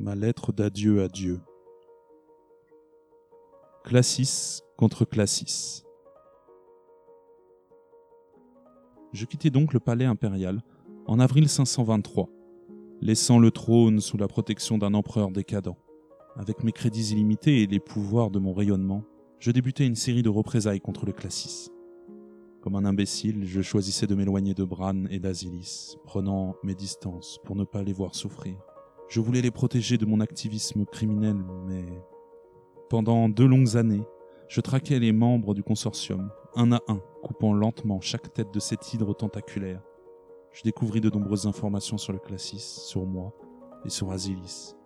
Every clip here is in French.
Ma lettre d'adieu à Dieu. Classis contre Classis. Je quittai donc le palais impérial en avril 523, laissant le trône sous la protection d'un empereur décadent. Avec mes crédits illimités et les pouvoirs de mon rayonnement, je débutais une série de représailles contre le Classis. Comme un imbécile, je choisissais de m'éloigner de Bran et d'Asilis, prenant mes distances pour ne pas les voir souffrir. Je voulais les protéger de mon activisme criminel, mais pendant deux longues années, je traquais les membres du consortium, un à un, coupant lentement chaque tête de cet hydre tentaculaire. Je découvris de nombreuses informations sur le Classis, sur moi et sur Asilis.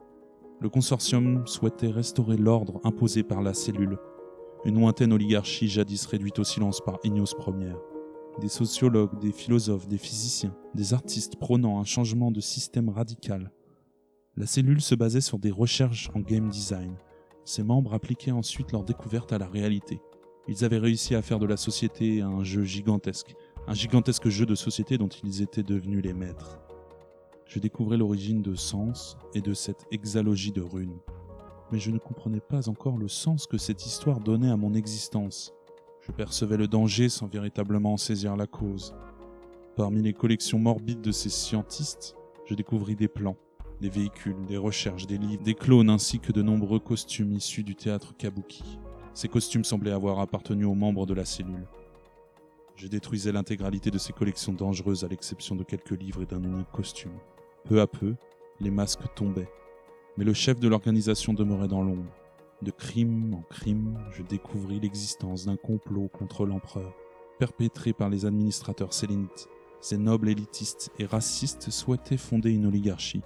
Le consortium souhaitait restaurer l'ordre imposé par la cellule une lointaine oligarchie jadis réduite au silence par Ignos Ier. Des sociologues, des philosophes, des physiciens, des artistes prônant un changement de système radical. La cellule se basait sur des recherches en game design. Ses membres appliquaient ensuite leurs découvertes à la réalité. Ils avaient réussi à faire de la société un jeu gigantesque, un gigantesque jeu de société dont ils étaient devenus les maîtres. Je découvrais l'origine de Sens et de cette exalogie de runes mais je ne comprenais pas encore le sens que cette histoire donnait à mon existence. Je percevais le danger sans véritablement en saisir la cause. Parmi les collections morbides de ces scientistes, je découvris des plans, des véhicules, des recherches, des livres, des clones ainsi que de nombreux costumes issus du théâtre kabuki. Ces costumes semblaient avoir appartenu aux membres de la cellule. Je détruisais l'intégralité de ces collections dangereuses à l'exception de quelques livres et d'un unique costume. Peu à peu, les masques tombaient, mais le chef de l'organisation demeurait dans l'ombre. De crime en crime, je découvris l'existence d'un complot contre l'empereur, perpétré par les administrateurs sélénites. Ces nobles élitistes et racistes souhaitaient fonder une oligarchie.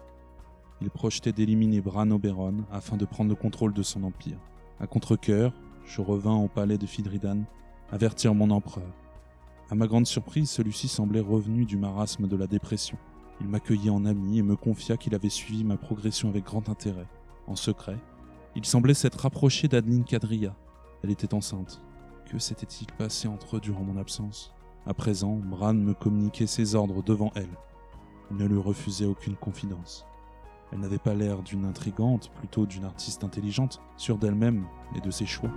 Ils projetaient d'éliminer Bran Oberon afin de prendre le contrôle de son empire. À contre-coeur, je revins au palais de Fidridan, avertir mon empereur. À ma grande surprise, celui-ci semblait revenu du marasme de la dépression. Il m'accueillit en ami et me confia qu'il avait suivi ma progression avec grand intérêt. En secret, il semblait s'être rapproché d'Adeline Cadria. Elle était enceinte. Que s'était-il passé entre eux durant mon absence? À présent, Bran me communiquait ses ordres devant elle. Il ne lui refusait aucune confidence. Elle n'avait pas l'air d'une intrigante, plutôt d'une artiste intelligente, sûre d'elle-même et de ses choix.